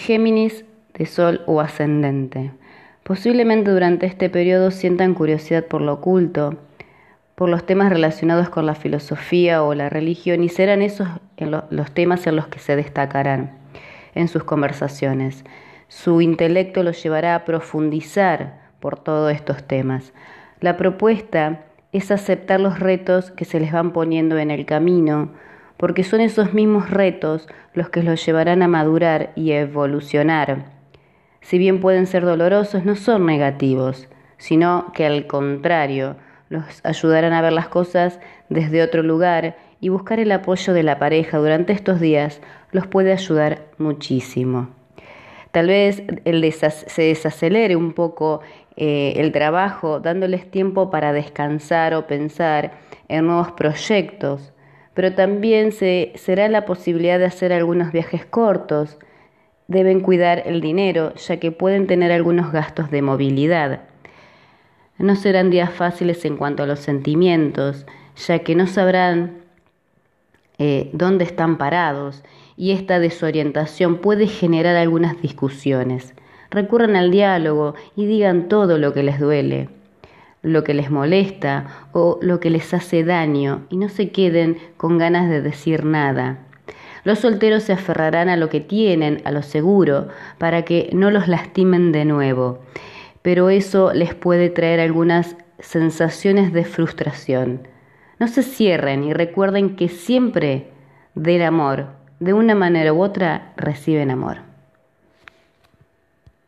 Géminis de Sol o ascendente. Posiblemente durante este periodo sientan curiosidad por lo oculto, por los temas relacionados con la filosofía o la religión y serán esos los temas en los que se destacarán en sus conversaciones. Su intelecto los llevará a profundizar por todos estos temas. La propuesta es aceptar los retos que se les van poniendo en el camino, porque son esos mismos retos los que los llevarán a madurar y a evolucionar. Si bien pueden ser dolorosos, no son negativos, sino que al contrario, los ayudarán a ver las cosas desde otro lugar y buscar el apoyo de la pareja durante estos días los puede ayudar muchísimo. Tal vez se desacelere un poco eh, el trabajo, dándoles tiempo para descansar o pensar en nuevos proyectos, pero también se, será la posibilidad de hacer algunos viajes cortos. Deben cuidar el dinero, ya que pueden tener algunos gastos de movilidad. No serán días fáciles en cuanto a los sentimientos, ya que no sabrán eh, dónde están parados y esta desorientación puede generar algunas discusiones. Recurran al diálogo y digan todo lo que les duele lo que les molesta o lo que les hace daño y no se queden con ganas de decir nada. Los solteros se aferrarán a lo que tienen, a lo seguro, para que no los lastimen de nuevo, pero eso les puede traer algunas sensaciones de frustración. No se cierren y recuerden que siempre del amor, de una manera u otra, reciben amor.